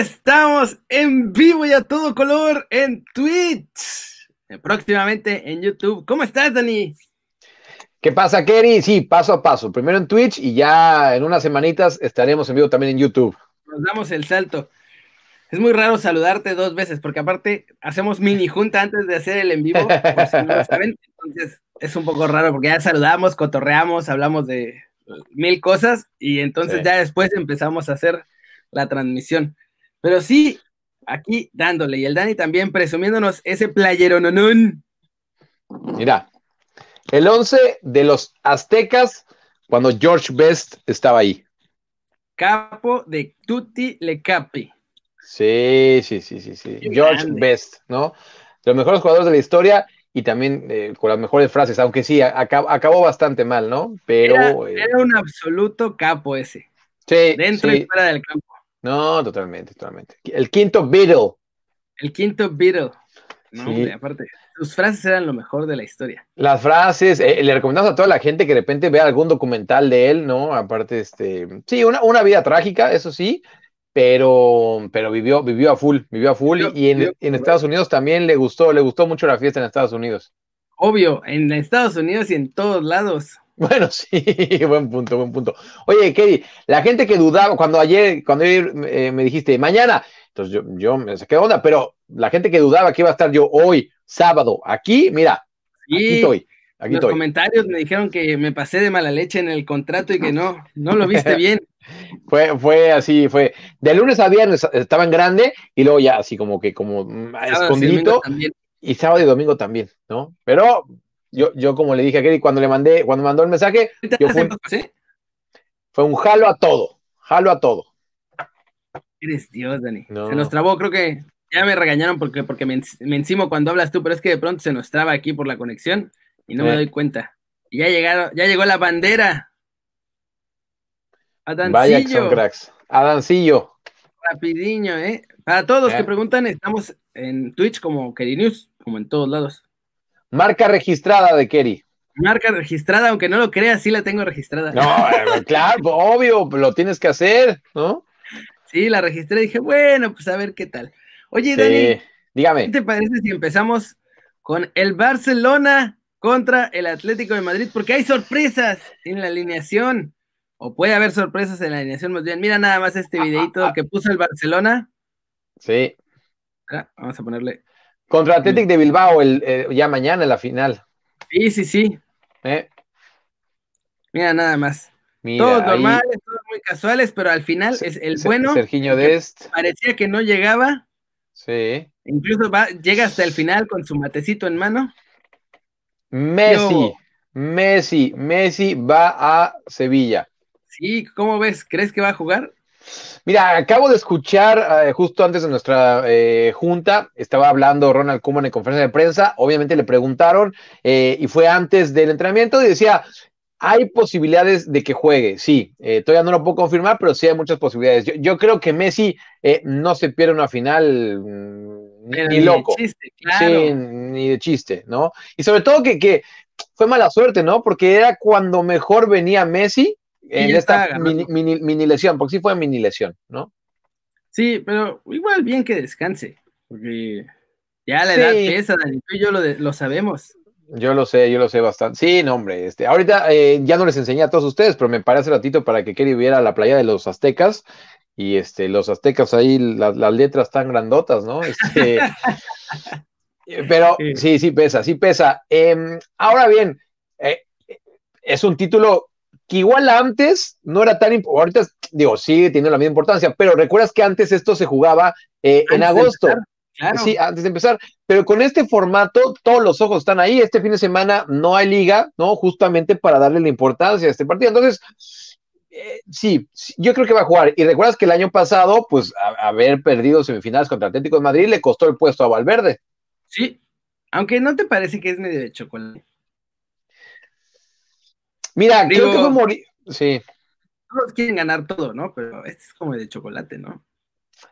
estamos en vivo y a todo color en Twitch. Próximamente en YouTube. ¿Cómo estás, Dani? ¿Qué pasa, Kerry? Sí, paso a paso. Primero en Twitch y ya en unas semanitas estaremos en vivo también en YouTube. Nos damos el salto. Es muy raro saludarte dos veces, porque aparte hacemos mini junta antes de hacer el en vivo, por si no lo saben. Entonces es un poco raro porque ya saludamos, cotorreamos, hablamos de mil cosas y entonces Sí. ya después empezamos a hacer la transmisión. Pero sí, aquí dándole, y el Dani también presumiéndonos ese playero nonón. Mira, el 11 de los aztecas cuando George Best estaba ahí. Capo de Tutti Le Capi. Sí, sí, sí, sí, sí. Qué George grande. Best, ¿no? De los mejores jugadores de la historia y también eh, con las mejores frases, aunque sí, acab- acabó bastante mal, ¿no? Pero Era, eh, era un absoluto capo ese, sí, dentro sí. y fuera del campo. No, totalmente, totalmente. El quinto Beatle. El quinto Beatle. No, Sí. hombre, aparte, sus frases eran lo mejor de la historia. Las frases, eh, le recomendamos a toda la gente que de repente vea algún documental de él, ¿no? Aparte, este, sí, una, una vida trágica, eso sí, pero, pero vivió, vivió a full, vivió a full y en, en Estados Unidos también le gustó, le gustó mucho la fiesta en Estados Unidos. Obvio, en Estados Unidos y en todos lados. Bueno, sí, buen punto, buen punto. Oye, Kelly, la gente que dudaba, cuando ayer, cuando ayer eh, me dijiste mañana, entonces yo, yo me saqué de onda, pero la gente que dudaba que iba a estar yo hoy, sábado, aquí, mira, aquí Y estoy, aquí los estoy. comentarios me dijeron que me pasé de mala leche en el contrato y que no, no lo viste bien. Fue, fue así, fue. De lunes a viernes estaba en grande y luego ya así como que como mm, Sábado escondidito y sábado y domingo también, ¿no? Pero yo, yo como le dije a Kelly cuando le mandé, cuando mandó el mensaje, ¿Sí te yo poco, sí? fue un jalo a todo, jalo a todo. Eres Dios, Dani. No. Se nos trabó, creo que ya me regañaron porque, porque me, en- me encimo cuando hablas tú, pero es que de pronto se nos traba aquí por la conexión y no me Eh. doy cuenta. Y ya llegaron, ya llegó la bandera. Vaya que son Adancillo, cracks. Adancillo. rapidiño, ¿eh? Para todos los Eh. que preguntan, estamos en Twitch como Keri News, como en todos lados. Marca registrada de Kerry. Marca registrada, aunque no lo creas, sí la tengo registrada. No, eh, claro, obvio, lo tienes que hacer, ¿no? Sí, la registré y dije, bueno, pues a ver qué tal. Oye, Dani, Sí. ¿qué Dígame. te parece si empezamos con el Barcelona contra el Atlético de Madrid? Porque hay sorpresas en la alineación, o puede haber sorpresas en la alineación más bien. Mira nada más este videito que puso el Barcelona. Sí. Ah, vamos a ponerle. Contra Athletic de Bilbao, el, eh, ya mañana en la final. Sí, sí, sí. ¿eh? Mira nada más. Mira, todos ahí, normales, todos muy casuales, pero al final es el Se- bueno. Sergiño Dest. Parecía que no llegaba. Sí. Incluso va, llega hasta el final con su matecito en mano. Messi, Yo- Messi, Messi va a Sevilla. Sí, ¿cómo ves? ¿Crees que va a jugar? Mira, acabo de escuchar eh, justo antes de nuestra eh, junta, estaba hablando Ronald Koeman en conferencia de prensa, obviamente le preguntaron eh, y fue antes del entrenamiento y decía, hay posibilidades de que juegue, sí, todavía no lo puedo confirmar, pero sí hay muchas posibilidades. Yo, yo creo que Messi no se pierde una final mm, ni, ni de loco. chiste, claro. Sí, ni de chiste, ¿no? Y sobre todo que, que fue mala suerte, ¿no? Porque era cuando mejor venía Messi en esta mini, mini- mini lesión, porque sí fue mini lesión, ¿no? Sí, pero igual bien que descanse, porque ya la edad pesa, Dani, tú y yo lo, de- lo sabemos. Yo lo sé, yo lo sé bastante. Sí, no, hombre, este, ahorita eh, ya no les enseñé a todos ustedes, pero me parece ratito para que Kerry viera la playa de los aztecas. Y este, los aztecas ahí, la- las letras tan grandotas, ¿no? Este, pero Sí. sí, sí pesa, sí pesa. Em, ahora bien, eh, es un título que igual antes no era tan importante, ahorita digo, sigue teniendo la misma importancia, pero recuerdas que antes esto se jugaba eh, en agosto. empezar, Claro. Sí, antes de empezar. Pero con este formato, todos los ojos están ahí. Este fin de semana no hay liga, ¿no? Justamente para darle la importancia a este partido. Entonces, eh, sí, sí, yo creo que va a jugar. Y recuerdas que el año pasado, pues, a- haber perdido semifinales contra Atlético de Madrid le costó el puesto a Valverde. Sí, aunque no te parece que es medio de chocolate. Mira, Digo- creo que fue Mori. Sí, Todos quieren ganar todo, ¿no? Pero este es como de chocolate, ¿no?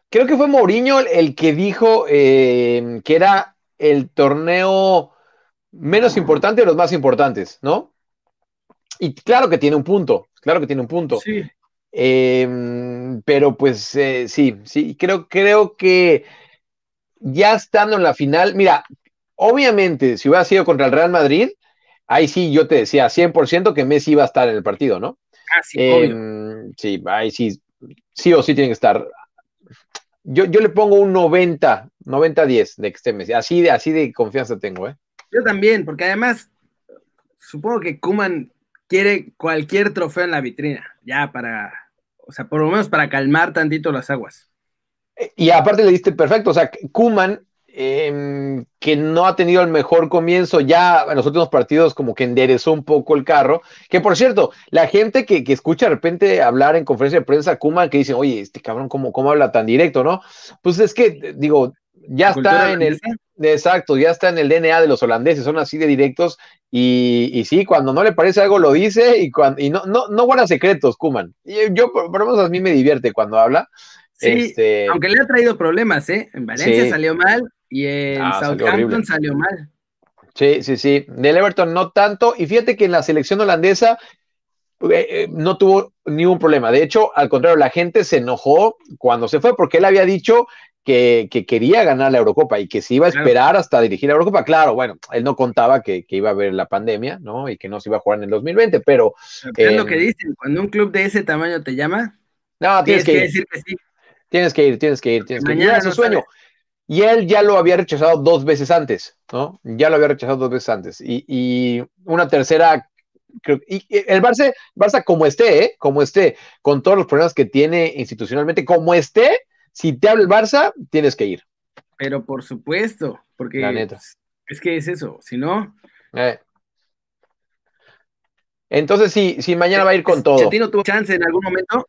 creo que fue Mourinho el, que dijo eh, que era el torneo menos importante de los más importantes, ¿no? Y claro que tiene un punto, claro que tiene un punto. Sí. Em, pero pues eh, sí, sí, creo, creo que ya estando en la final, mira, obviamente, si hubiera sido contra el Real Madrid, ahí sí yo te decía 100% que Messi iba a estar en el partido, ¿no? Ah, sí, eh, sí, ahí sí, sí o sí tiene que estar. Yo, yo le pongo un 90, 90-10 de que esté Messi. Así de, así de confianza tengo, ¿eh? Yo también, porque además, supongo que Kuman quiere cualquier trofeo en la vitrina, ya para, o sea, por lo menos para calmar tantito las aguas. Y aparte le diste perfecto, o sea, Kuman Em, que no ha tenido el mejor comienzo, ya en los últimos partidos como que enderezó un poco el carro, que por cierto, la gente que, escucha de repente hablar en conferencia de prensa Kuma, que dice, oye, este cabrón, ¿cómo, ¿cómo habla tan directo, no? Pues es que, digo, ya está en el... Exacto, ya está en el DNA de los holandeses, son así de directos y, y sí, cuando no le parece algo lo dice y, cuando, y no, no, no guarda secretos, Kuman. Yo, por, lo menos a mí me divierte cuando habla. Sí, este... aunque le ha traído problemas, ¿eh? En Valencia salió mal, y en ah, Southampton salió, mal. Sí, sí, sí. Del Everton no tanto. Y fíjate que en la selección holandesa eh, eh, no tuvo ningún problema. De hecho, al contrario, la gente se enojó cuando se fue porque él había dicho que, quería ganar la Eurocopa y que se iba a esperar hasta dirigir la Eurocopa. Claro, bueno, él no contaba que, iba a haber la pandemia, ¿no? Y que no se iba a jugar en el 2020, pero... es lo que dicen, cuando un club de ese tamaño te llama, no, tienes, que, decir que sí. Tienes que ir, tienes que ir, tienes que ir. Es su sueño. Y él ya lo había rechazado dos veces antes, ¿no? Ya lo había rechazado dos veces antes. Y, una tercera, y el Barça, Barça como esté, ¿eh? Como esté, con todos los problemas que tiene institucionalmente, como esté, si te habla el Barça, tienes que ir. Pero por supuesto, porque La neta. es que es eso, si no... Eh. Entonces, sí, sí, mañana va a ir con todo. Chetino tuvo chance en algún momento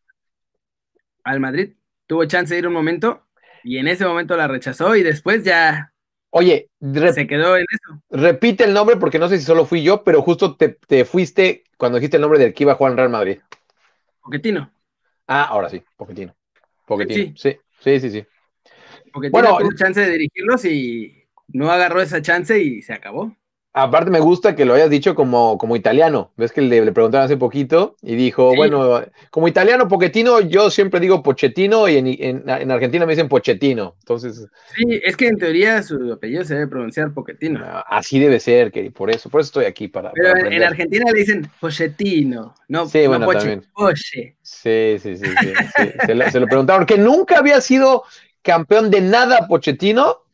al Madrid, tuvo chance de ir un momento y en ese momento la rechazó y después ya Oye, se quedó en eso. Repite el nombre porque no sé si solo fui yo, pero justo te, fuiste cuando dijiste el nombre del que iba a jugar en Real Madrid. Poquetino. Ah, ahora sí, Poquetino. Poquetino. Sí, sí, sí, sí. bueno, tuvo chance de dirigirlos y no agarró esa chance y se acabó. Aparte me gusta que lo hayas dicho como, como italiano. Ves que le, preguntaron hace poquito y dijo, bueno, como italiano Pochettino, yo siempre digo Pochettino y en, Argentina me dicen Pochettino. Entonces. Sí, es que en teoría su apellido se debe pronunciar Pochettino. Ah, así debe ser, que por eso, por eso estoy aquí para. Pero en Argentina le dicen Pochettino, no, sí, bueno, Poche, Poche. Sí, sí, sí, sí, se, lo, se lo preguntaron, que nunca había sido campeón de nada Pochettino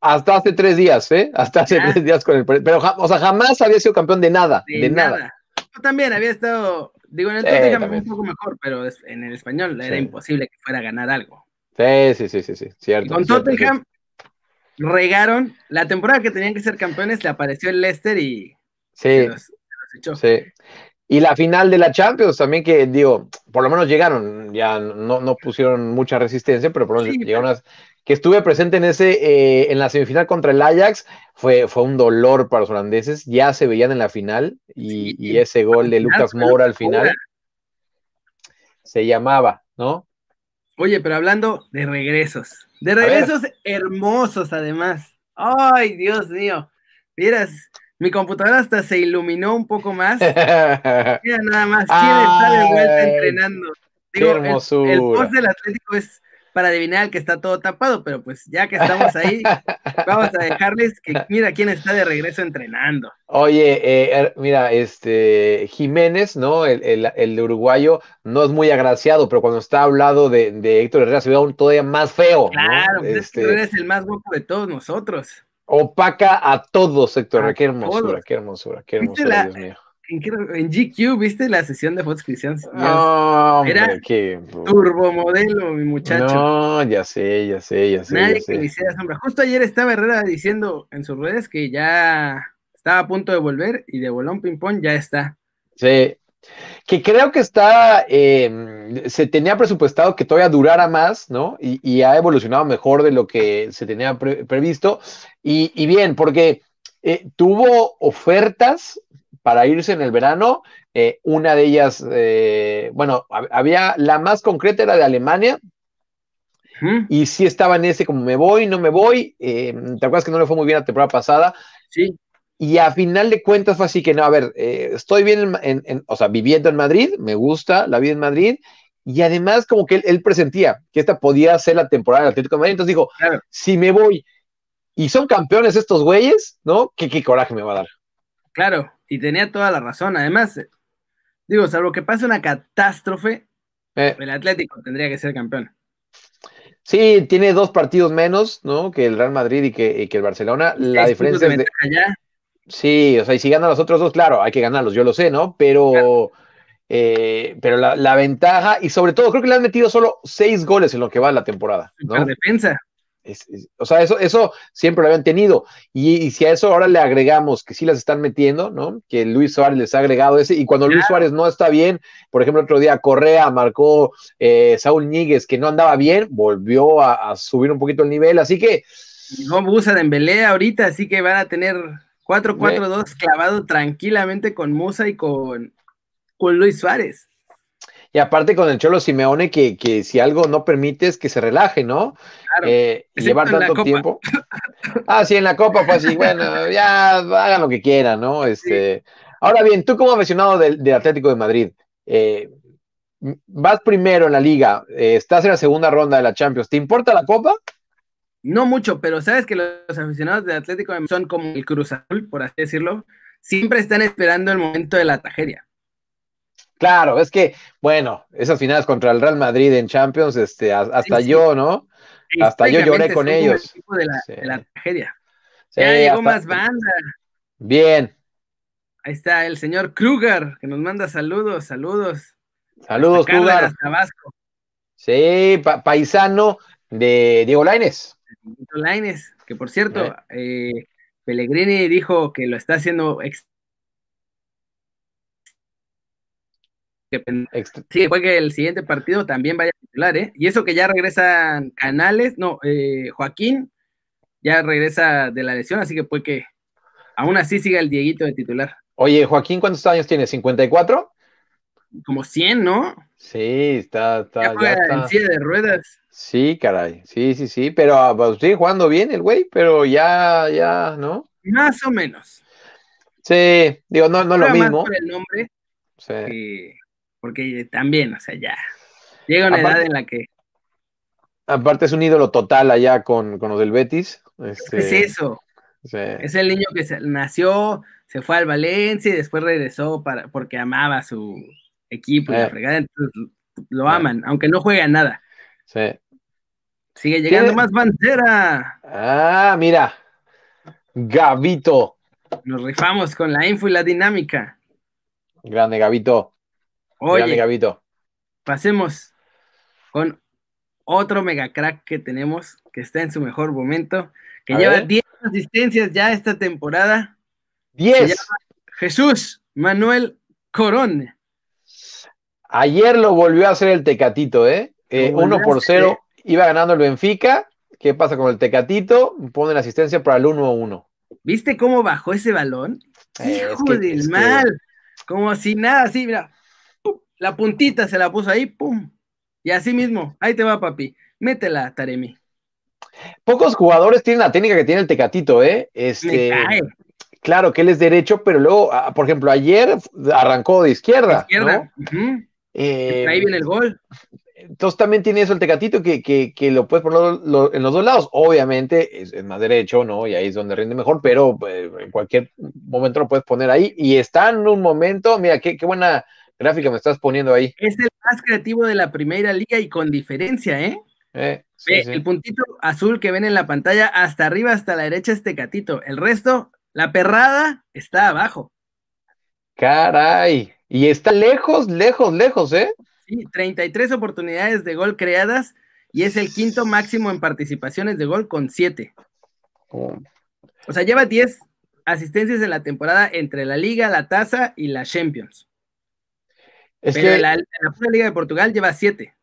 hasta, hace tres días, ¿eh? Hasta hace tres días con el. Pero, o sea, jamás había sido campeón de nada. De, nada. Yo también había estado. Digo, en el Tottenham un poco mejor, pero en el español era imposible que fuera a ganar algo. Sí, sí, sí, sí, sí. Cierto. con Tottenham regaron. La temporada que tenían que ser campeones le apareció el Leicester y. Sí. Sí. Y la final de la Champions también, que digo, por lo menos llegaron, ya no, no pusieron mucha resistencia, pero por lo menos llegaron a, que estuve presente en ese, eh, en la semifinal contra el Ajax, fue, fue un dolor para los holandeses, ya se veían en la final, y, ese gol de Lucas Moura al final se llamaba, ¿no? Oye, pero hablando de regresos, de regresos hermosos además. Ay, Dios mío, miras, mi computadora hasta se iluminó un poco más. Mira nada más, ¿quién está de vuelta entrenando? Digo, el, el post del Atlético es para adivinar el que está todo tapado, pero pues ya que estamos ahí, vamos a dejarles que mira quién está de regreso entrenando. Oye, eh, er, mira, este Jiménez, ¿no? El, el, de uruguayo no es muy agraciado, pero cuando está hablado de, de Héctor Herrera se ve aún todavía más feo. Claro, pues este... Héctor es el más guapo de todos nosotros. Opaca a todos, Héctor. Qué hermosura, qué hermosura, qué hermosura, Dios mío en, GQ, ¿viste la sesión de fotos Cristian? No, Era qué... turbomodelo, mi muchacho. No, ya sé, ya sé, ya sé. Nadie que le hiciera sombra. Justo ayer estaba Herrera diciendo en sus redes que ya estaba a punto de volver y de bolón ping-pong ya está. Sí, que creo que está, em, se tenía presupuestado que todavía durara más, ¿no? Y, ha evolucionado mejor de lo que se tenía previsto. Y, bien, porque eh, tuvo ofertas para irse en el verano. Eh, una de ellas, eh, bueno, había la más concreta era de Alemania. Y sí estaba en ese como me voy, no me voy. Eh, ¿Te acuerdas que no le fue muy bien la temporada pasada? Sí. Y a final de cuentas fue así que, no, a ver, estoy bien, en, o sea, viviendo en Madrid, me gusta la vida en Madrid, y además como que él, presentía que esta podía ser la temporada del Atlético de Madrid, entonces dijo, si me voy y son campeones estos güeyes, ¿no? ¿Qué, ¿Qué, coraje me va a dar? Claro, y tenía toda la razón, además, digo, salvo que pase una catástrofe, eh. el Atlético tendría que ser campeón. Sí, tiene dos partidos menos, ¿no? Que el Real Madrid y que, el Barcelona. La diferencia es de... Sí, o sea, y si ganan los otros dos, claro, hay que ganarlos, yo lo sé, ¿no? Pero, eh, pero la, ventaja, y sobre todo, creo que le han metido solo seis goles en lo que va la temporada. ¿no? defensa o sea, eso, eso siempre lo habían tenido. Y, si a eso ahora le agregamos que sí las están metiendo, ¿no? Que Luis Suárez les ha agregado ese. Y cuando Luis Suárez no está bien, por ejemplo, otro día Correa marcó eh, Saúl Níguez, que no andaba bien, volvió a, subir un poquito el nivel. Así que. No Musa de Embelé ahorita, así que van a tener 4-4-2 clavado tranquilamente con Musa y con, con Luis Suárez. Y aparte con el Cholo Simeone, que, que si algo no permite es que se relaje, ¿no? Claro. Eh, llevar tanto tiempo. Ah, sí, en la Copa fue así, bueno, ya hagan lo que quieran, ¿no? Este, Ahora bien, tú como aficionado del, Atlético de Madrid, eh, vas primero en la liga, eh, estás en la segunda ronda de la Champions, ¿te importa la Copa? No mucho, pero sabes que los aficionados del Atlético son como el Cruz Azul, por así decirlo, siempre están esperando el momento de la tragedia. Claro, es que, bueno, esas finales contra el Real Madrid en Champions, este, hasta yo, ¿no? Hasta yo lloré con ellos. De la, de la tragedia. ya llegó más banda. Bien. Ahí está el señor Kruger, que nos manda saludos, saludos. Saludos, Kruger. Sí, paisano de Diego Laines. Diego Laines, que por cierto, eh, Pellegrini dijo que lo está haciendo sí, fue que el siguiente partido también vaya a titular, ¿eh? Y eso que ya regresan Canales, no, eh, Joaquín ya regresa de la lesión, así que puede que aún así siga el Dieguito de titular. Oye, Joaquín, ¿cuántos años tiene? ¿54? Como 100, ¿no? Sí, está, está. Ya en silla de ruedas. Sí, caray, sí, sí, sí, pero ah, pues, sigue jugando bien el güey, pero ya, ya, ¿no? Más o menos. Sí, digo, no, no lo mismo. el nombre sí porque también, o sea, ya llega una edad en la que... Aparte es un ídolo total allá con, los del Betis. Este, es eso. Es el niño que nació, se fue al Valencia y después regresó para, porque amaba su equipo y la eh. fregada, entonces lo eh. aman, aunque no juega nada. Sí. Sigue llegando más bandera. Ah, mira. Gavito. Nos rifamos con la info y la dinámica. Grande, Gavito. Oye, Gabito. pasemos con otro mega crack que tenemos, que está en su mejor momento, que lleva 10 asistencias ya esta temporada. 10. Jesús Manuel Corón. Ayer lo volvió a hacer el Tecatito, ¿eh? eh uno por cero, iba ganando el Benfica. ¿Qué pasa con el Tecatito? Pone la asistencia para el 1-1. ¿Viste cómo bajó ese balón? Hijo del mal. Como si nada, así, mira la puntita se la puso ahí, pum. Y así mismo, ahí te va, papi. Métela, Taremi. Pocos jugadores tienen la técnica que tiene el Tecatito, ¿eh? Este, Claro que él es derecho, pero luego, ah, por ejemplo, ayer arrancó de izquierda. izquierda. Eh, ahí viene el gol. Entonces también tiene eso el Tecatito que, que, lo puedes poner en los dos lados. Obviamente es, más derecho, ¿no? Y ahí es donde rinde mejor, pero eh, en cualquier momento lo puedes poner ahí. Y está en un momento, mira, qué, qué buena gráfica me estás poniendo ahí. Es el más creativo de la primera liga y con diferencia, ¿eh? eh el puntito azul que ven en la pantalla, hasta arriba, hasta la derecha, este catito. El resto, la perrada, está abajo. Caray. Y está lejos, lejos, lejos, ¿eh? Sí, 33 oportunidades de gol creadas y es el quinto máximo en participaciones de gol con 7. O sea, lleva 10 asistencias en la temporada entre la Liga, la Taza y la Champions. Es que la, la Liga de Portugal lleva siete.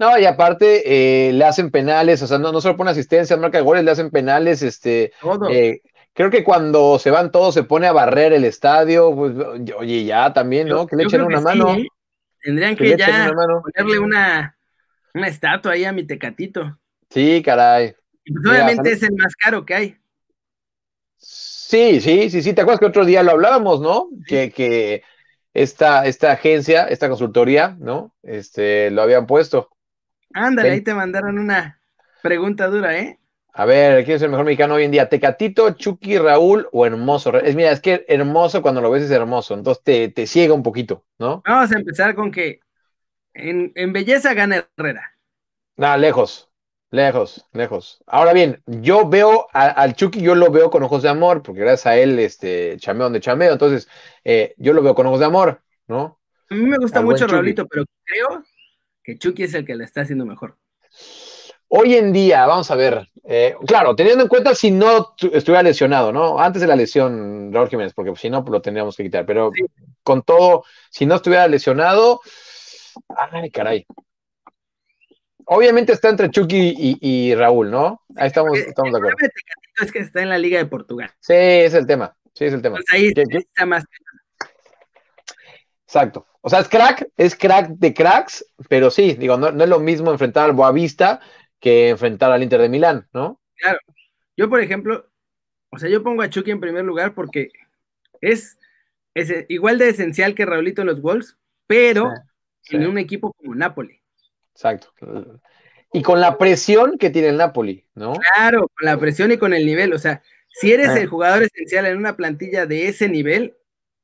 No, y aparte eh, le hacen penales, o sea, no, no solo pone asistencia, marca goles, le hacen penales, este, eh, creo que cuando se van todos se pone a barrer el estadio, pues, oye, ya también, ¿no? que le echen una mano. ¿eh? Tendrían que, ya ponerle una, una estatua ahí a mi tecatito. Sí, caray. Y pues, obviamente es el más caro que hay. Sí, sí, sí, sí. ¿Te acuerdas que otro día lo hablábamos, no? Que, que esta, esta agencia, esta consultoría, ¿no? Este, lo habían puesto. Ándale, ahí te mandaron una pregunta dura, ¿eh? A ver, ¿quién es el mejor mexicano hoy en día? ¿Tecatito, Chucky, Raúl o Hermoso? Es, mira, es que hermoso cuando lo ves es hermoso, entonces te, te ciega un poquito, ¿no? Vamos a empezar con que en, en belleza gana Herrera. Nada, lejos, lejos, lejos. Ahora bien, yo veo al Chucky, yo lo veo con ojos de amor, porque gracias a él, este, chameo donde chameo, entonces eh, yo lo veo con ojos de amor, ¿no? A mí me gusta mucho Raulito, pero creo que Chucky es el que le está haciendo mejor. Hoy en día, vamos a ver, eh, claro, teniendo en cuenta si no estuviera lesionado, ¿no? Antes de la lesión, Raúl Jiménez, porque si no, pues lo tendríamos que quitar, pero con todo, si no estuviera lesionado, ay, caray. Obviamente está entre Chucky y, Raúl, ¿no? Ahí estamos, estamos de acuerdo. Es que está en la Liga de Portugal. Sí, es el tema, sí, es el tema. Pues ahí está más. Exacto. O sea, es crack, es crack de cracks, pero sí, digo, no, no es lo mismo enfrentar al Boavista que enfrentar al Inter de Milán, ¿no? Claro. Yo, por ejemplo, o sea, yo pongo a Chucky en primer lugar porque es, igual de esencial que Raulito en los Wolves, pero en un equipo como Napoli. Exacto. Y con la presión que tiene el Napoli, ¿no? Claro, con la presión y con el nivel. O sea, si eres el jugador esencial en una plantilla de ese nivel,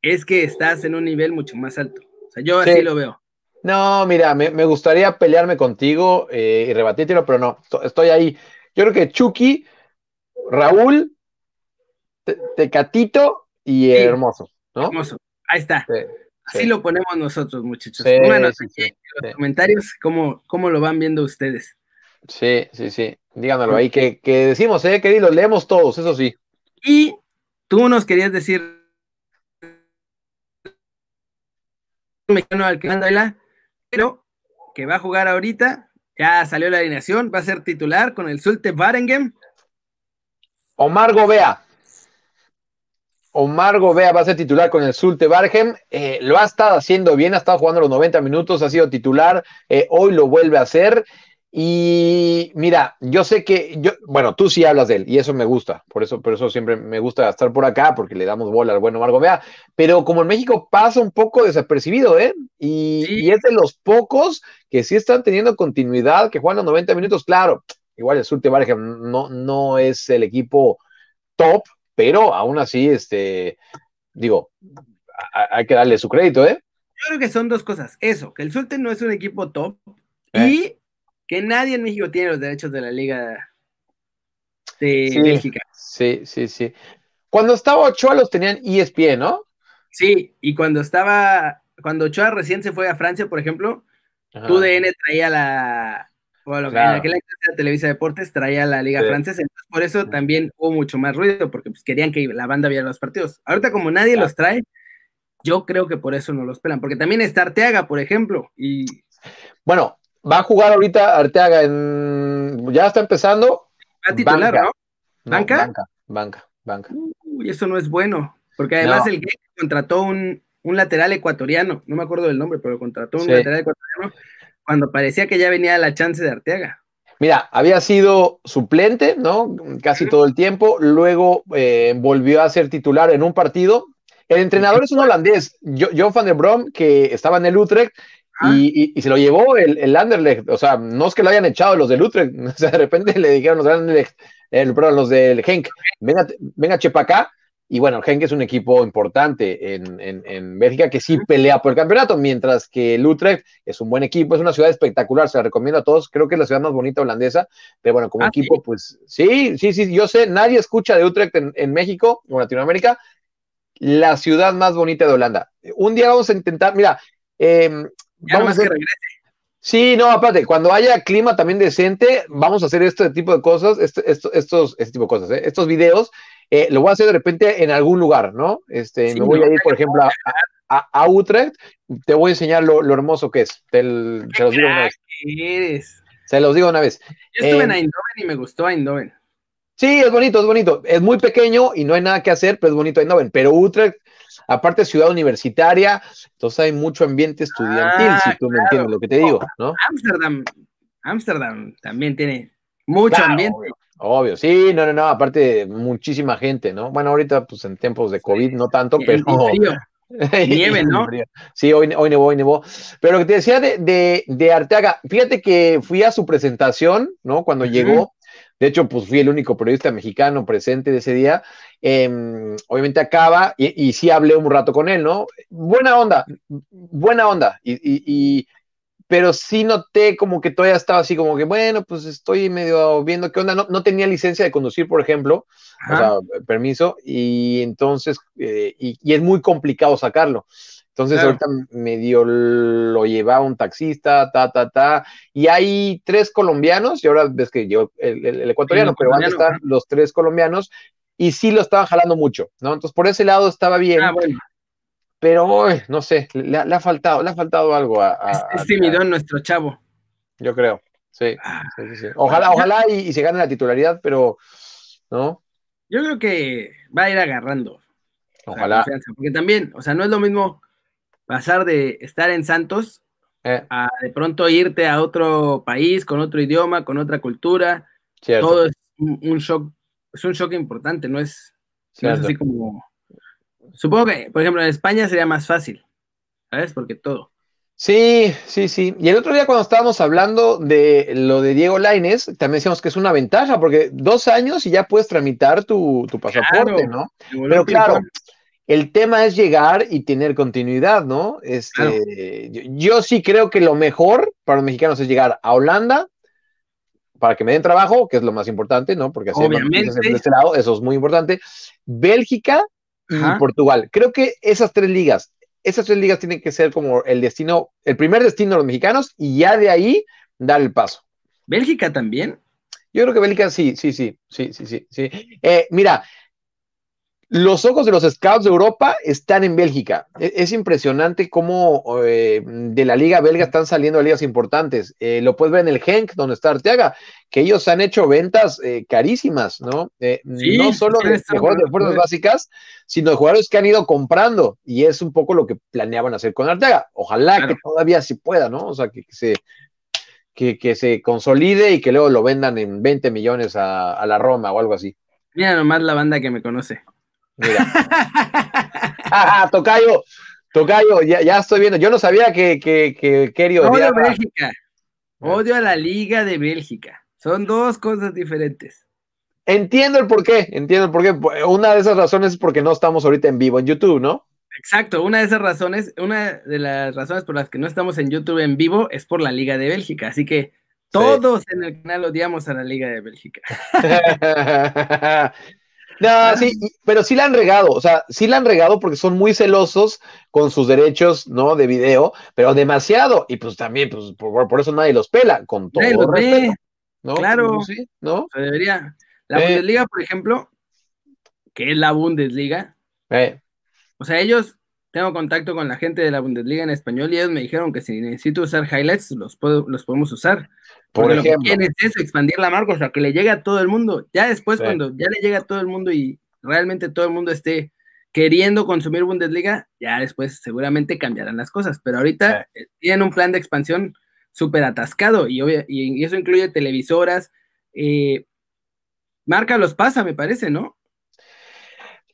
es que estás en un nivel mucho más alto. O sea, yo así lo veo. No, mira, me, gustaría pelearme contigo eh, y rebatírtelo, pero no, estoy ahí. Yo creo que Chucky, Raúl, Tecatito y Hermoso, ¿no? Hermoso, ahí está. Así lo ponemos nosotros, muchachos. en los comentarios cómo, cómo lo van viendo ustedes. Sí, sí, sí. Díganmelo ahí, que, decimos, ¿eh? Que los leemos todos, eso sí. Y tú nos querías decir mexicano al que pero que va a jugar ahorita, ya salió la alineación, va a ser titular con el Sulte Varengen. Omar Gobea. Omar Gobea va a ser titular con el Sulte Varengen. Eh, lo ha estado haciendo bien, ha estado jugando los 90 minutos, ha sido titular, eh, hoy lo vuelve a hacer. Y mira, yo sé que, yo, bueno, tú sí hablas de él y eso me gusta, por eso, por eso siempre me gusta estar por acá porque le damos bola al bueno Margo Vea, pero como en México pasa un poco desapercibido, ¿eh? Y, es de los pocos que sí están teniendo continuidad, que juegan los 90 minutos, claro, igual el Sulte no, no es el equipo top, pero aún así, este, digo, hay que darle su crédito, ¿eh? Yo creo que son dos cosas, eso, que el Sulte no es un equipo top ¿Eh? y que nadie en México tiene los derechos de la Liga de Bélgica. Sí, sí, sí. Cuando estaba Ochoa los tenían ESPN, ¿no? Sí, y cuando estaba, cuando Ochoa recién se fue a Francia, por ejemplo, TUDN traía la, bueno, en aquella de Televisa Deportes traía la Liga Francesa, entonces por eso también hubo mucho más ruido, porque pues, querían que la banda viera los partidos. Ahorita como nadie los trae, yo creo que por eso no los pelan, porque también está Arteaga, por ejemplo, y... Bueno, Va a jugar ahorita Arteaga en. Ya está empezando. Va a titular, ¿no? ¿Banca? banca, banca, banca. Uy, eso no es bueno. Porque además el Genk contrató un, lateral ecuatoriano. No me acuerdo del nombre, pero contrató un lateral ecuatoriano cuando parecía que ya venía la chance de Arteaga. Mira, había sido suplente, ¿no? Casi todo el tiempo. Luego eh, volvió a ser titular en un partido. El entrenador es un holandés, John van der Brom, que estaba en el Utrecht y, se lo llevó el, el Anderlecht, o sea, no es que lo hayan echado los del Utrecht, o sea, de repente le dijeron los Anderlecht, el, perdón, los del Henk, venga, venga chepa acá, y bueno, el Henk es un equipo importante en, en, en, Bélgica que sí pelea por el campeonato, mientras que el Utrecht es un buen equipo, es una ciudad espectacular, se la recomiendo a todos, creo que es la ciudad más bonita holandesa, pero bueno, como ah, equipo, pues sí, sí, sí, yo sé, nadie escucha de Utrecht en, en México o Latinoamérica, la ciudad más bonita de Holanda. Un día vamos a intentar, mira, eh, vamos a hacer... Sí, no, aparte, cuando haya clima también decente, vamos a hacer este tipo de cosas, este, estos, este tipo de cosas, ¿eh? estos videos, eh, lo voy a hacer de repente en algún lugar, ¿no? Este, me voy a ir, por ejemplo, a, Utrecht, te voy a enseñar lo, hermoso que es, te, los digo una vez. Se los digo una vez. Yo estuve en Eindhoven y me gustó Eindhoven. Sí, es bonito, es bonito. Es muy pequeño y no hay nada que hacer, pero es bonito Eindhoven. Pero Utrecht aparte ciudad universitaria, entonces hay mucho ambiente estudiantil, si tú me entiendes lo que te digo, ¿no? Ámsterdam, Ámsterdam también tiene mucho ambiente. Obvio, sí, no, no, no, aparte muchísima gente, ¿no? Bueno, ahorita pues en tiempos de COVID no tanto, pero... Nieve, ¿no? Sí, hoy, hoy nevó, hoy nevó. Pero que te decía de, de, de, Arteaga, fíjate que fui a su presentación, ¿no? Cuando llegó, de hecho, pues fui el único periodista mexicano presente de ese día. Eh, obviamente acaba y, y, sí hablé un rato con él, ¿no? Buena onda, buena onda. Y, y, y, pero sí noté como que todavía estaba así como que, bueno, pues estoy medio viendo qué onda. No, no tenía licencia de conducir, por ejemplo, Ajá. o sea, permiso, y entonces, eh, y, y, es muy complicado sacarlo. Entonces claro. ahorita medio lo llevaba un taxista, ta, ta, ta, y hay tres colombianos, y ahora ves que yo, el, el, el ecuatoriano, el pero antes están los tres colombianos, y sí lo estaban jalando mucho, ¿no? Entonces por ese lado estaba bien. Ah, bueno pero no sé, le, le, ha faltado, le ha faltado algo a. a es, es timidón nuestro chavo. Yo creo, sí. Ah, sí, sí, sí. Ojalá, ojalá y, y, se gane la titularidad, pero no. Yo creo que va a ir agarrando. Ojalá. porque también, o sea, no es lo mismo pasar de estar en Santos eh. a de pronto irte a otro país con otro idioma, con otra cultura. Cierto. Todo es un, un shock, es un shock importante, no es, no es así como Supongo que, por ejemplo, en España sería más fácil, ¿sabes? Porque todo. Sí, sí, sí. Y el otro día cuando estábamos hablando de lo de Diego Laines, también decíamos que es una ventaja, porque dos años y ya puedes tramitar tu, tu pasaporte, claro, ¿no? Pero claro, el tema es llegar y tener continuidad, ¿no? Este, claro. yo, yo, sí creo que lo mejor para los mexicanos es llegar a Holanda para que me den trabajo, que es lo más importante, ¿no? Porque así Obviamente. de este lado, eso es muy importante. Bélgica y Ajá. Portugal. Creo que esas tres ligas, esas tres ligas tienen que ser como el destino, el primer destino de los mexicanos y ya de ahí dar el paso. ¿Bélgica también? Yo creo que Bélgica sí, sí, sí, sí, sí, sí. sí. Eh, mira, los ojos de los scouts de Europa están en Bélgica. Es, es impresionante cómo eh, de la liga belga están saliendo ligas importantes. Eh, lo puedes ver en el Genk, donde está Arteaga, que ellos han hecho ventas eh, carísimas, ¿no? Sí, no solo de, de jugadores de fuerzas básicas, sino de jugadores que han ido comprando. Y es un poco lo que planeaban hacer con Arteaga. Ojalá claro. que todavía sí pueda, ¿no? O sea, que, que se que, que, se consolide y que luego lo vendan en 20 millones a, a la Roma o algo así. Mira nomás la banda que me conoce. Mira. ah, tocayo, tocayo, ya, ya, estoy viendo. Yo no sabía que, que, que Kerio Odio a Bélgica. Odio a la Liga de Bélgica. Son dos cosas diferentes. Entiendo el por qué, entiendo el por qué. Una de esas razones es porque no estamos ahorita en vivo en YouTube, ¿no? Exacto, una de esas razones, una de las razones por las que no estamos en YouTube en vivo es por la Liga de Bélgica. Así que todos sí. en el canal odiamos a la Liga de Bélgica. No, sí, pero sí la han regado, o sea, sí la han regado porque son muy celosos con sus derechos, ¿no? De video, pero demasiado, y pues también, pues por, por eso nadie los pela, con todo respeto, ¿no? Claro, sí, ¿no? Se debería. La eh. Bundesliga, por ejemplo, que es la Bundesliga, eh. o sea, ellos, tengo contacto con la gente de la Bundesliga en español y ellos me dijeron que si necesito usar highlights, los, puedo, los podemos usar. Por Porque ejemplo. lo que es eso, expandir la marca, o sea, que le llegue a todo el mundo. Ya después, sí. cuando ya le llega a todo el mundo y realmente todo el mundo esté queriendo consumir Bundesliga, ya después seguramente cambiarán las cosas. Pero ahorita sí. tienen un plan de expansión súper atascado y, y, eso incluye televisoras. Eh, marca los pasa, me parece, ¿no?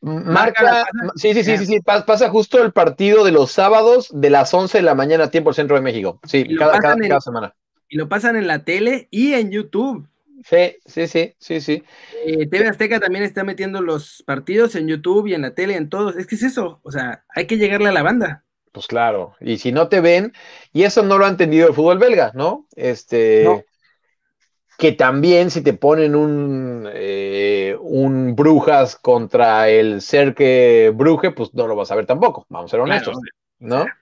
Marca, Marca sí, sí, sí, sí, sí, pasa justo el partido de los sábados de las 11 de la mañana, tiempo del centro de México. Sí, cada, cada, en, cada semana y lo pasan en la tele y en YouTube. Sí, sí, sí, sí, sí. Eh, TV Azteca también está metiendo los partidos en YouTube y en la tele, en todos. Es que es eso, o sea, hay que llegarle a la banda. Pues claro, y si no te ven, y eso no lo ha entendido el fútbol belga, ¿no? Este, no. que también si te ponen un, eh, un Brujas contra el Cerque Bruje, pues no lo vas a ver tampoco, vamos a ser honestos, claro. ¿no?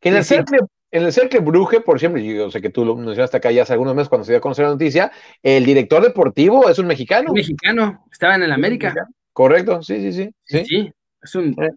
Que en el sí, Cercle en el Cercle Bruje, por ejemplo, yo sé que tú lo mencionaste acá ya hace algunos meses cuando se dio a conocer la noticia, el director deportivo es un mexicano. Un mexicano, estaba en el América. Correcto, sí, sí, sí. Sí, sí es un... Eh.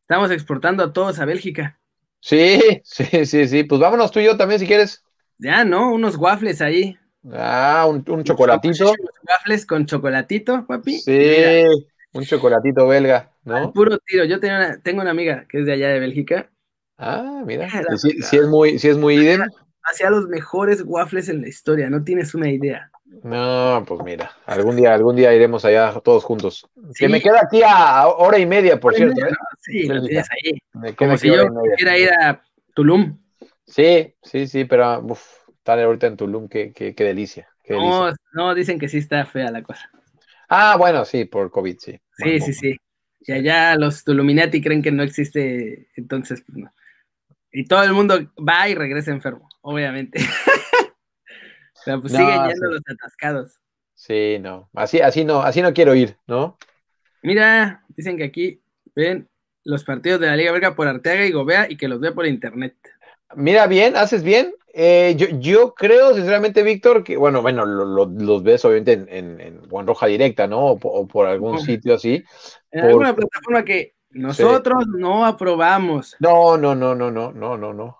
Estamos exportando a todos a Bélgica. Sí, sí, sí, sí. Pues vámonos tú y yo también si quieres. Ya, ¿no? Unos waffles ahí. Ah, un, un chocolatito. Waffles con chocolatito, papi. Sí, Mira. un chocolatito belga, ¿no? Al puro tiro. Yo tengo una, tengo una amiga que es de allá de Bélgica Ah, mira. Si, si, es muy, si es muy idem. Hacía los mejores waffles en la historia, no tienes una idea. No, pues mira, algún día, algún día iremos allá todos juntos. Que me queda aquí a hora y media, por cierto. ¿eh? Sí, lo tienes ahí. Como si yo quisiera ir a Tulum. Sí, sí, sí, pero uf, estar ahorita en Tulum, qué, qué, qué delicia. no, no, dicen que sí está fea la cosa. Ah, bueno, sí, por COVID, sí. Sí, sí, sí. Y allá los Tuluminati creen que no existe, entonces, pues no. Y todo el mundo va y regresa enfermo, obviamente. Pero pues siguen yendo los atascados. Sí, no. Así, así no, así no quiero ir, ¿no? Mira, dicen que aquí ven los partidos de la Liga Belga por Arteaga y Gobea y que los ve por internet. Mira bien, haces bien. Eh, yo, yo, creo, sinceramente, Víctor, que, bueno, bueno, los ves obviamente en, en, Roja Directa, ¿no? O, por algún sitio así. En alguna plataforma que nosotros no aprobamos. No, no, no, no, no, no, no, no.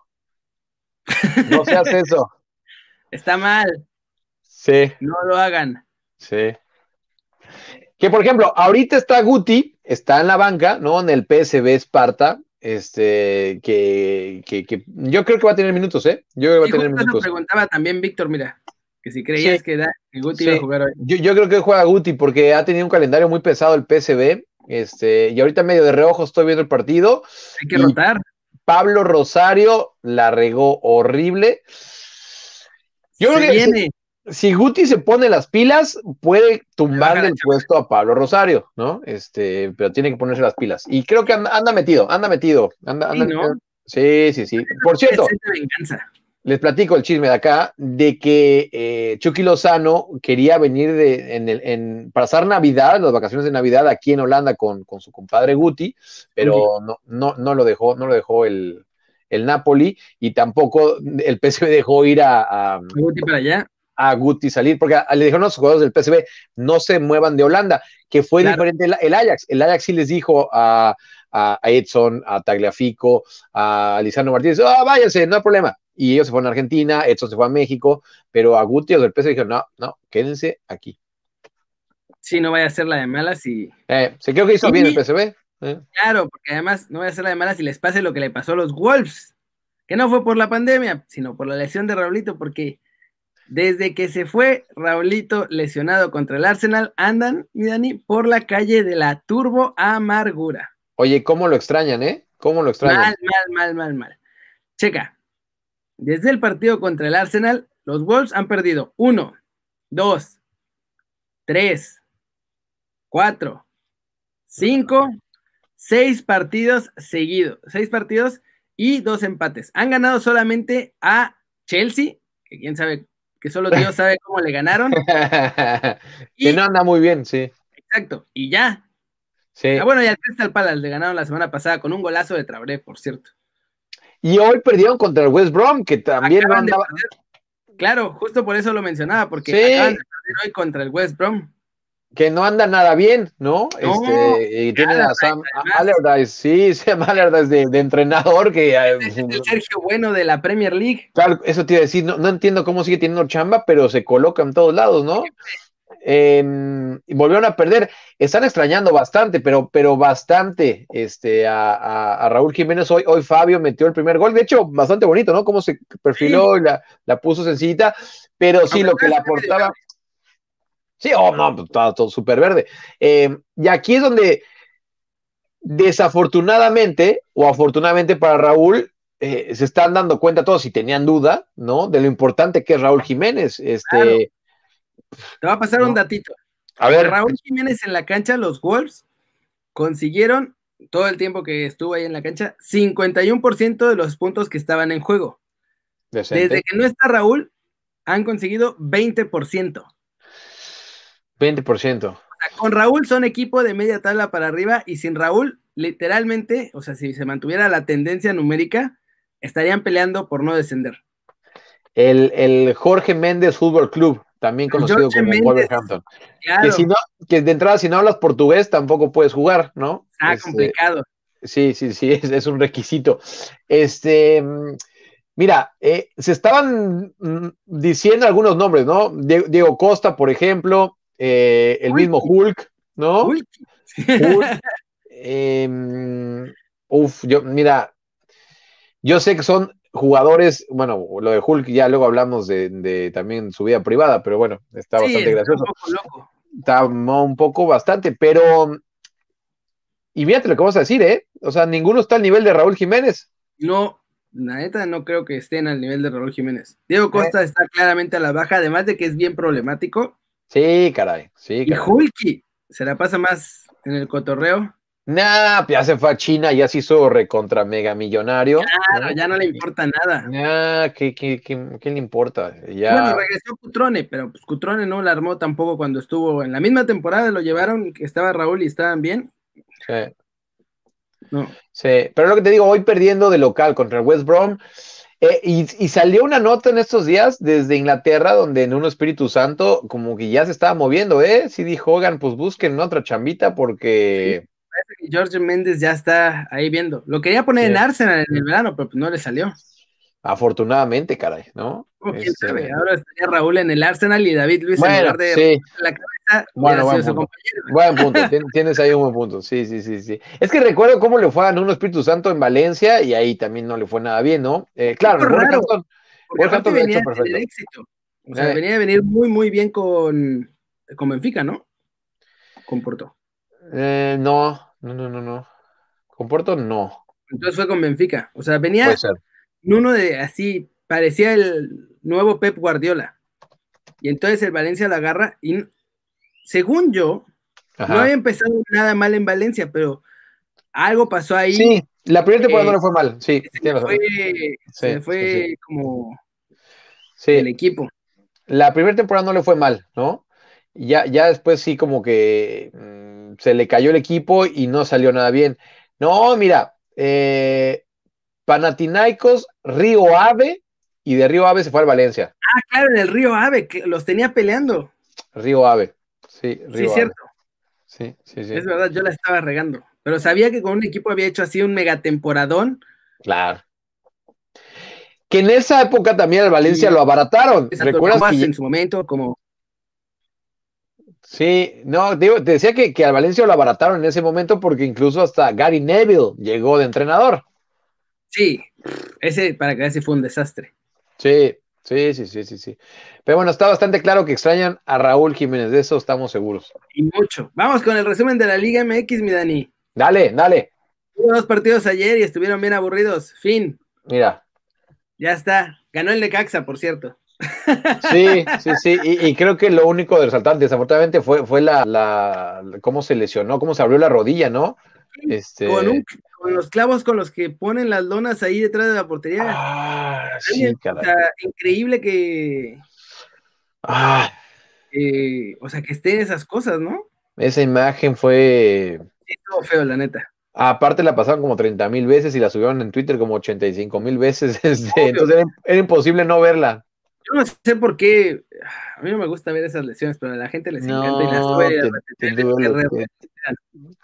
No se hace eso. Está mal. Sí. No lo hagan. Sí. Que por ejemplo, ahorita está Guti, está en la banca, ¿no? En el PSB Esparta, este, que, que, yo creo que va a tener minutos, ¿eh? Yo creo que va a tener minutos. preguntaba también Víctor, mira, que si creías que, Guti iba a jugar hoy. Yo, yo, creo que juega Guti porque ha tenido un calendario muy pesado el PSB, este, y ahorita medio de reojo estoy viendo el partido. Hay que rotar. Pablo Rosario la regó horrible. Yo creo que Si, Guti se pone las pilas, puede tumbarle el puesto a Pablo Rosario, ¿no? Este, pero tiene que ponerse las pilas. Y creo que anda, metido, anda metido. Anda, sí, sí, sí, Por cierto, les platico el chisme de acá, de que eh, Chucky Lozano quería venir de, en el, en, pasar Navidad, las vacaciones de Navidad aquí en Holanda con, con su compadre Guti, pero no, no, no lo dejó, no lo dejó el, el Napoli y tampoco el PSV dejó ir a, a Guti para allá. A Guti salir, porque le dijeron a los jugadores del PSV no se muevan de Holanda, que fue diferente el, Ajax. El Ajax sí les dijo a, a Edson, a Tagliafico, a Lisandro Martínez, ah, váyanse, no hay problema. Y ellos se fueron a Argentina, Edson se fue a México, pero a Guti los del PSV dijeron, no, no, quédense aquí. Sí, no vaya a ser la de malas y. Eh, se creo que hizo bien el PSV. ¿Eh? Claro, porque además no voy a hacer la de malas y les pase lo que le pasó a los Wolves, que no fue por la pandemia, sino por la lesión de Raulito, porque desde que se fue Raulito lesionado contra el Arsenal, andan, mi Dani, por la calle de la Turbo Amargura. Oye, ¿cómo lo extrañan, eh? ¿Cómo lo extrañan? Mal, mal, mal, mal, mal. Checa, desde el partido contra el Arsenal, los Wolves han perdido uno, dos, tres, cuatro, cinco, seis partidos seguidos, seis partidos y dos empates. Han ganado solamente a Chelsea, que quién sabe, que solo Dios sabe cómo le ganaron. que no anda muy bien, sí. Exacto, y ya. Sí. Ah, bueno, y al Crystal Palace le ganaron la semana pasada con un golazo de Trabré, por cierto. Y hoy perdieron contra el West Brom, que también no andaba. Claro, justo por eso lo mencionaba, porque acaban de perder hoy contra el West Brom que no anda nada bien, ¿no? este, y tiene a Sam Allardyce, sí, Sam Allardyce de, de entrenador que... Es el Sergio Bueno de la Premier League. Claro, eso te iba a decir, no, no entiendo cómo sigue teniendo chamba, pero se coloca en todos lados, ¿no? Eh, volvieron a perder. Están extrañando bastante, pero, pero bastante este, a, a, Raúl Jiménez. Hoy, hoy Fabio metió el primer gol. De hecho, bastante bonito, ¿no? Cómo se perfiló y la, la, puso sencillita. Pero sí, lo que le aportaba. Sí, oh, no, pues, estaba todo súper verde. Eh, y aquí es donde, desafortunadamente, o afortunadamente para Raúl, eh, se están dando cuenta todos, si tenían duda, ¿no? De lo importante que es Raúl Jiménez. Este, Te va a pasar un datito. A ver. Raúl Jiménez en la cancha, los Wolves consiguieron, todo el tiempo que estuvo ahí en la cancha, 51% de los puntos que estaban en juego. Desde que no está Raúl, han conseguido 20%. 20%. con Raúl son equipo de media tabla para arriba y sin Raúl, literalmente, o sea, si se mantuviera la tendencia numérica, estarían peleando por no descender. El, Jorge Méndez Fútbol Club, también conocido como Wolverhampton. Que, si no, que de entrada, si no hablas portugués, tampoco puedes jugar, ¿no? Ah, complicado. Sí, sí, sí, es, un requisito. Este, mira, eh, se estaban mm, diciendo algunos nombres, ¿no? Diego Costa, por ejemplo, eh, el mismo Hulk, ¿no? Hulk. Em, uf, yo, mira, yo sé que son jugadores, bueno, lo de Hulk ya luego hablamos de, también su vida privada, pero bueno, está bastante gracioso. Un poco loco. Está un poco bastante, pero y fíjate lo que vamos a decir, ¿eh? O sea, ninguno está al nivel de Raúl Jiménez. No, la neta no creo que estén al nivel de Raúl Jiménez. Diego Costa está claramente a la baja, además de que es bien problemático. Sí, caray, sí. Y Hulky se la pasa más en el cotorreo. Nah, ya se fue a China, ya se hizo recontra mega millonario. Claro, ya no le importa nada. Nah, ¿qué, qué, qué, le importa? Ya... Bueno, regresó Cutrone, pero pues Cutrone no la armó tampoco cuando estuvo en la misma temporada, lo llevaron, estaba Raúl y estaban bien. Sí. Sí, pero lo que te digo, hoy perdiendo de local contra West Brom. Eh, y, salió una nota en estos días desde Inglaterra, donde en un Espíritu Santo, como que ya se estaba moviendo, ¿eh? Sí dijo Hogan, pues busquen otra chambita porque. Que George Méndez ya está ahí viendo. Lo quería poner en Arsenal en el verano, pero pues no le salió. Afortunadamente, caray, ¿no? ¿quién este, sabe? Ahora estaría Raúl en el Arsenal y David Luis en lugar de la cabeza. Bueno, buen punto. buen punto. Tienes ahí un buen punto. Sí, sí, sí, sí. Es que recuerdo cómo le fue a Nuno Espíritu Santo en Valencia y ahí también no le fue nada bien, ¿no? Eh, claro, raro, porque venía de éxito. O sea, eh. venía a venir muy, muy bien con, con Benfica, ¿no? Con Porto. Eh, no, no, no, no, no. Con Porto no. Entonces fue con Benfica. O sea, venía uno de así, parecía el nuevo Pep Guardiola. Y entonces el Valencia la agarra y según yo, no había empezado nada mal en Valencia, pero algo pasó ahí. Sí, la primera temporada no le fue mal, sí. Se fue, se fue como el equipo. La primera temporada no le fue mal, ¿no? Ya, ya después sí como que mm, se le cayó el equipo y no salió nada bien. No, mira, eh, Panathinaikos, Río Ave, y de Río Ave se fue al Valencia. Ah, claro, en el Río Ave, que los tenía peleando. Río Ave, sí, Río Sí, cierto. Sí, sí, sí. Es verdad, yo la estaba regando. Pero sabía que con un equipo había hecho así un megatemporadón. Claro. Que en esa época también al Valencia lo abarataron. ¿Recuerdas que... en su momento como Sí, no, te decía que, que al Valencia lo abarataron en ese momento porque incluso hasta Gary Neville llegó de entrenador. Sí, ese para que ese fue un desastre. Sí, sí, sí, sí, sí, sí. Pero bueno, está bastante claro que extrañan a Raúl Jiménez, de eso estamos seguros. Y mucho. Vamos con el resumen de la Liga MX, mi Dani. Dale, dale. Hubo dos partidos ayer y estuvieron bien aburridos. Fin. Mira. Ya está. Ganó el Necaxa, por cierto. Sí, sí, sí. Y, creo que lo único de resaltar, desafortunadamente, fue, fue la, la, cómo se lesionó, cómo se abrió la rodilla, ¿no? Este... Con un con los clavos con los que ponen las lonas ahí detrás de la portería. Ah, sí, increíble que. Ah. o sea, que estén esas cosas, ¿no? Esa imagen fue. Sí, todo feo, la neta. Aparte la pasaron como 30 mil veces y la subieron en Twitter como 85 mil veces. Este, entonces era, imposible no verla. Yo no sé por qué. A mí no me gusta ver esas lesiones, pero a la gente les encanta y las sube.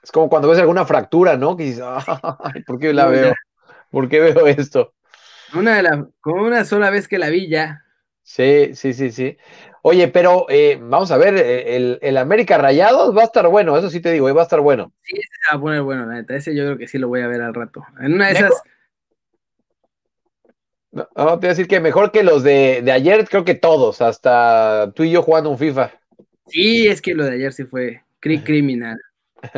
Es como cuando ves alguna fractura, ¿no? Que dices, ¿por qué la veo? ¿Por qué veo esto? Una de la, como una sola vez que la vi ya. Sí, sí, sí, sí. Oye, pero eh, vamos a ver, eh, el, el, América Rayados va a estar bueno, eso sí te digo, eh, va a estar bueno. Sí, ese se va a poner bueno, la neta. Ese yo creo que sí lo voy a ver al rato. En una de esas. No, te voy a decir que mejor que los de, de ayer, creo que todos, hasta tú y yo jugando un FIFA. Sí, es que lo de ayer sí fue criminal.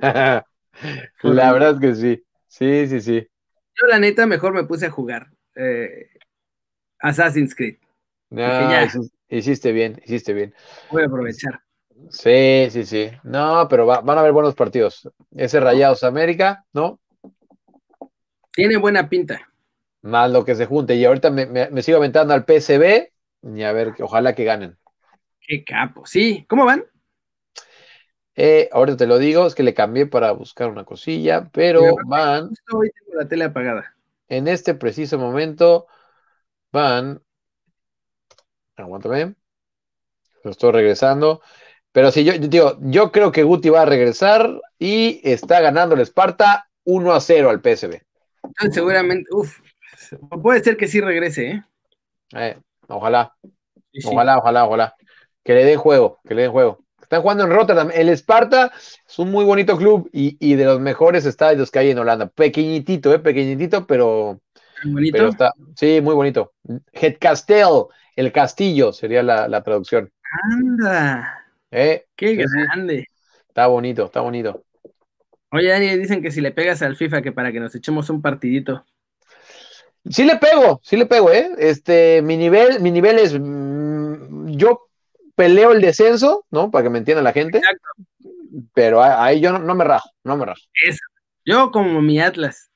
la verdad es que sí. Sí, sí, sí. Yo, la neta, mejor me puse a jugar eh, Assassin's Creed. No, hiciste bien, hiciste bien. Voy a aprovechar. Sí, sí, sí. No, pero van a haber buenos partidos. Ese Rayados América, ¿no? Tiene buena pinta. Más lo que se junte. Y ahorita me, sigo aventando al PSB y a ver, ojalá que ganen. Qué capo. Sí, ¿cómo van? Eh, ahorita te lo digo, es que le cambié para buscar una cosilla, pero van. Hoy tengo la tele apagada. En este preciso momento van. Aguántame. Lo estoy regresando. Pero sí, yo, digo, yo creo que Guti va a regresar y está ganando el Esparta 1 a 0 al PSB. seguramente, uff, puede ser que sí regrese, ¿eh? eh ojalá. Ojalá, ojalá, ojalá. Que le den juego, que le den juego. Están jugando en Rotterdam. El Sparta es un muy bonito club y, de los mejores estadios que hay en Holanda. Pequeñitito, ¿eh? Pequeñitito, pero. Bonito. está, sí, muy bonito. Head Castle, el castillo sería la, traducción. Anda. ¿Eh? Qué grande. Está bonito, está bonito. Oye, Dani, dicen que si le pegas al FIFA, que para que nos echemos un partidito. Sí le pego, sí le pego, ¿eh? Este, mi nivel, mi nivel es, mm, yo peleo el descenso, ¿no? Para que me entienda la gente. Exacto. Pero ahí yo no, me rajo, no me rajo. Eso. Yo como mi Atlas.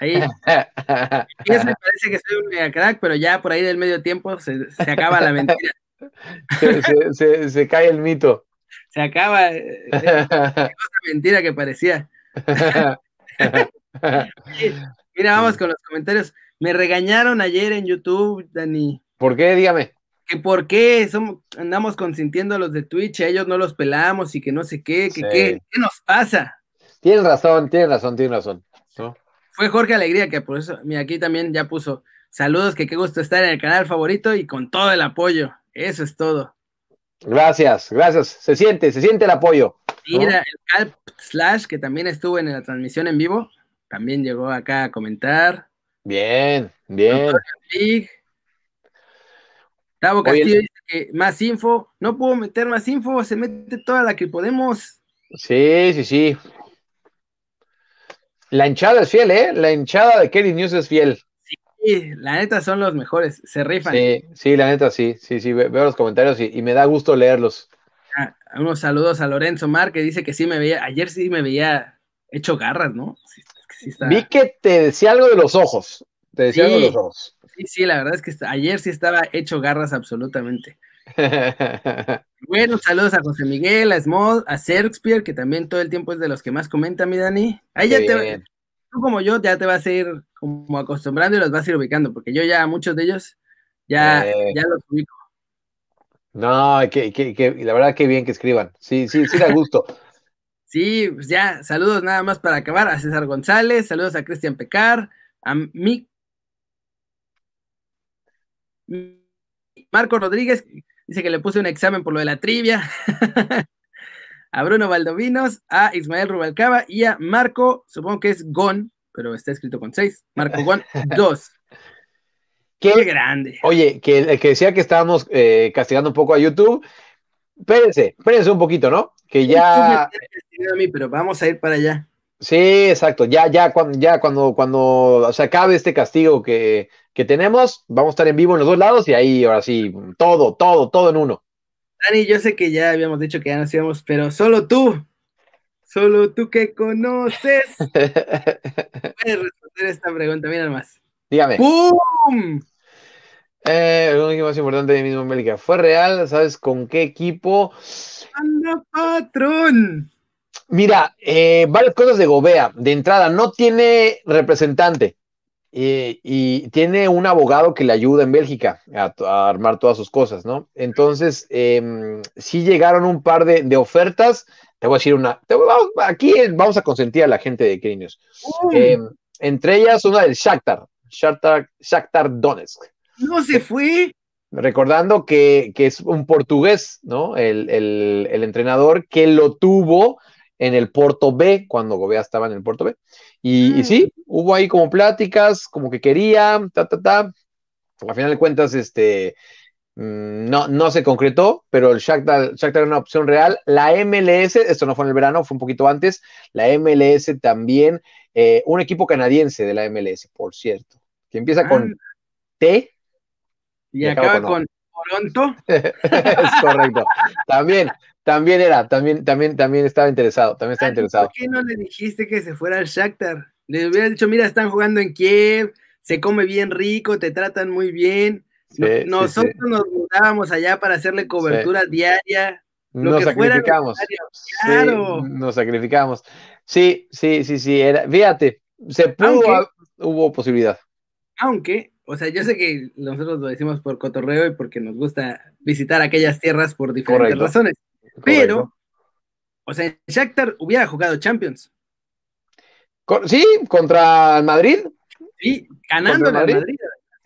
Ahí. eso me parece que soy un mega crack, pero ya por ahí del medio tiempo se, acaba la mentira. Se, cae el mito. Se acaba eh, esa mentira que parecía. Mira, vamos con los comentarios. Me regañaron ayer en YouTube, Dani. ¿Por qué? Dígame. Que por qué somos, andamos consintiendo a los de Twitch, a ellos no los pelamos y que no sé qué, que qué, qué nos pasa. Tienes razón, tienes razón, tienes razón. Fue Jorge Alegría que por eso, mira, aquí también ya puso saludos, que qué gusto estar en el canal favorito y con todo el apoyo. Eso es todo. Gracias, gracias. Se siente, se siente el apoyo. Mira, el Calp Slash, que también estuvo en la transmisión en vivo, también llegó acá a comentar. Bien, bien. Tavo Castillo dice que más info. No puedo meter más info, se mete toda la que podemos. Sí, sí, sí. La hinchada es fiel, ¿eh? La hinchada de Kelly News es fiel. Sí, la neta son los mejores, se rifan. Sí, sí, la neta sí, sí, sí, veo los comentarios y, me da gusto leerlos. Ah, unos saludos a Lorenzo Mar que dice que sí me veía, ayer sí me veía hecho garras, ¿no? Vi que te decía algo de los ojos. Te decía algo de los ojos. Sí, sí, la verdad es que ayer sí estaba hecho garras absolutamente. bueno, saludos a José Miguel, a Small, a Shakespeare, que también todo el tiempo es de los que más comenta, mi Dani. Ahí ya te tú como yo ya te vas a ir como acostumbrando y los vas a ir ubicando, porque yo ya muchos de ellos ya, eh. ya los ubico. No, que, que, la verdad que bien que escriban. Sí, sí, sí da gusto. Sí, pues ya, saludos nada más para acabar a César González, saludos a Cristian Pecar, a mí. Marco Rodríguez dice que le puse un examen por lo de la trivia. a Bruno Valdovinos, a Ismael Rubalcaba y a Marco, supongo que es Gon, pero está escrito con seis. Marco Gon 2. Qué, grande. Oye, que, que decía que estábamos eh, castigando un poco a YouTube. Espérense, espérense un poquito, ¿no? Que ya. pero vamos a ir para allá. Sí, exacto. Ya, ya, cuando, ya cuando, cuando se acabe este castigo que, tenemos, vamos a estar en vivo en los dos lados y ahí, ahora sí, todo, todo, todo en uno. Dani, yo sé que ya habíamos dicho que ya nos íbamos, pero solo tú, solo tú que conoces, puedes responder esta pregunta. Mira más. Dígame. ¡Pum! Eh, lo único más importante de mismo América. ¿Fue real? ¿Sabes con qué equipo? ¡Anda, patrón! Mira, eh, varias cosas de Gobea. De entrada, no tiene representante eh, y tiene un abogado que le ayuda en Bélgica a, armar todas sus cosas, ¿no? Entonces, eh, sí llegaron un par de, ofertas. Te voy a decir una. aquí vamos a consentir a la gente de Crinios. Em, entre ellas, una del Shakhtar, Shakhtar, Shakhtar Donetsk. No se fue. Recordando que, es un portugués, ¿no? El, entrenador que lo tuvo en el Porto B, cuando Gobea estaba en el Porto B. Y, mm. sí, hubo ahí como pláticas, como que quería, ta, ta, ta. A final de cuentas, este, mm, no, no se concretó, pero el Shakhtar, era una opción real. La MLS, esto no fue en el verano, fue un poquito antes, la MLS también, eh, un equipo canadiense de la MLS, por cierto, que empieza con ah. T y, acaba con, Toronto. es correcto. También, también era, también, también, también estaba interesado, también estaba interesado. ¿Por qué no le dijiste que se fuera al Shakhtar? Le hubieras dicho, mira, están jugando en Kiev, se come bien rico, te tratan muy bien. Nosotros nos mudábamos allá para hacerle cobertura diaria. nos sacrificamos. claro. nos sacrificamos. Sí, sí, sí, sí. Era, fíjate, se pudo, hubo posibilidad. Aunque o sea, yo sé que nosotros lo decimos por cotorreo y porque nos gusta visitar aquellas tierras por diferentes razones. Pero, o sea, Shakhtar hubiera jugado Champions. Sí, contra el Madrid. Sí, ganando el Madrid.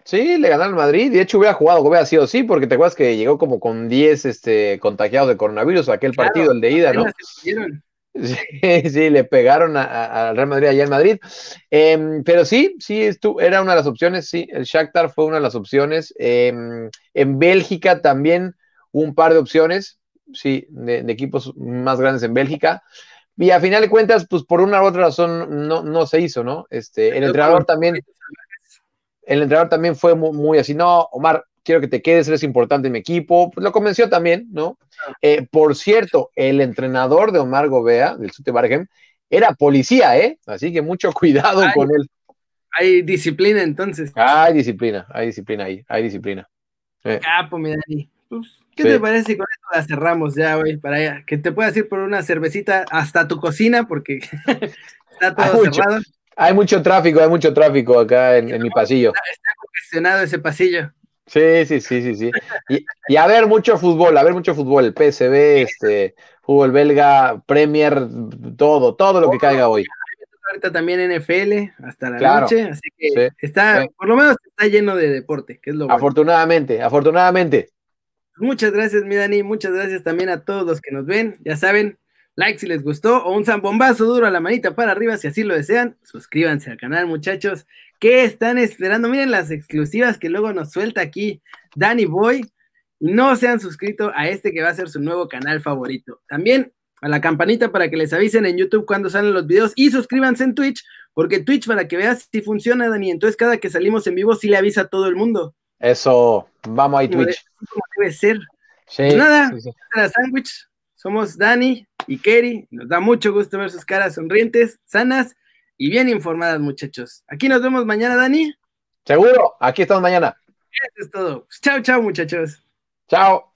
Sí, le ganaron al Madrid. De hecho, hubiera jugado, hubiera sido sí, porque te acuerdas que llegó como con 10 este, contagiados de coronavirus aquel partido, el de ida, ¿no? Sí, sí, le pegaron al Real Madrid allá en Madrid. Em, pero sí, sí, estuvo, era una de las opciones, sí, el Shakhtar fue una de las opciones. Em, en Bélgica también un par de opciones, sí, de, equipos más grandes en Bélgica. Y a final de cuentas, pues por una u otra razón no, no se hizo, ¿no? Este, el entrenador también, el entrenador también fue muy, así, no, Omar, quiero que te quedes, eres importante en mi equipo. Pues lo convenció también, ¿no? Eh, por cierto, el entrenador de Omar Gobea, del Sute Bargem, era policía, ¿eh? Así que mucho cuidado con él. Hay disciplina entonces. Hay disciplina, hay disciplina ahí, hay disciplina. Eh. Capo, mi Dani. Pues, ¿Qué te parece si con esto la cerramos ya, güey? Para allá? que te puedas ir por una cervecita hasta tu cocina, porque está todo cerrado. Hay mucho tráfico, hay mucho tráfico acá en, mi pasillo. Está, está, congestionado ese pasillo. Sí, sí, sí, sí, sí. Y, y, a ver mucho fútbol, a ver mucho fútbol, el PSV, este, fútbol belga, Premier, todo, todo lo que caiga hoy. Ahorita también NFL hasta la noche, así que está, por lo menos está lleno de deporte, que es lo bueno. Afortunadamente, afortunadamente. Muchas gracias, mi Dani. Muchas gracias también a todos los que nos ven. Ya saben, like si les gustó o un zambombazo duro a la manita para arriba si así lo desean. Suscríbanse al canal, muchachos. ¿Qué están esperando? Miren las exclusivas que luego nos suelta aquí Danny Boy. No se han suscrito a este que va a ser su nuevo canal favorito. También a la campanita para que les avisen en YouTube cuando salen los videos y suscríbanse en Twitch, porque Twitch para que veas si funciona, Dani. Entonces cada que salimos en vivo sí le avisa a todo el mundo. Eso, vamos ahí Twitch. Como debe ser. Sí, pues nada, sí, sándwich. Somos Dani y Kerry. Nos da mucho gusto ver sus caras sonrientes, sanas y bien informadas, muchachos. Aquí nos vemos mañana, Dani. Seguro, aquí estamos mañana. Eso es todo. Chao, chao, muchachos. Chao.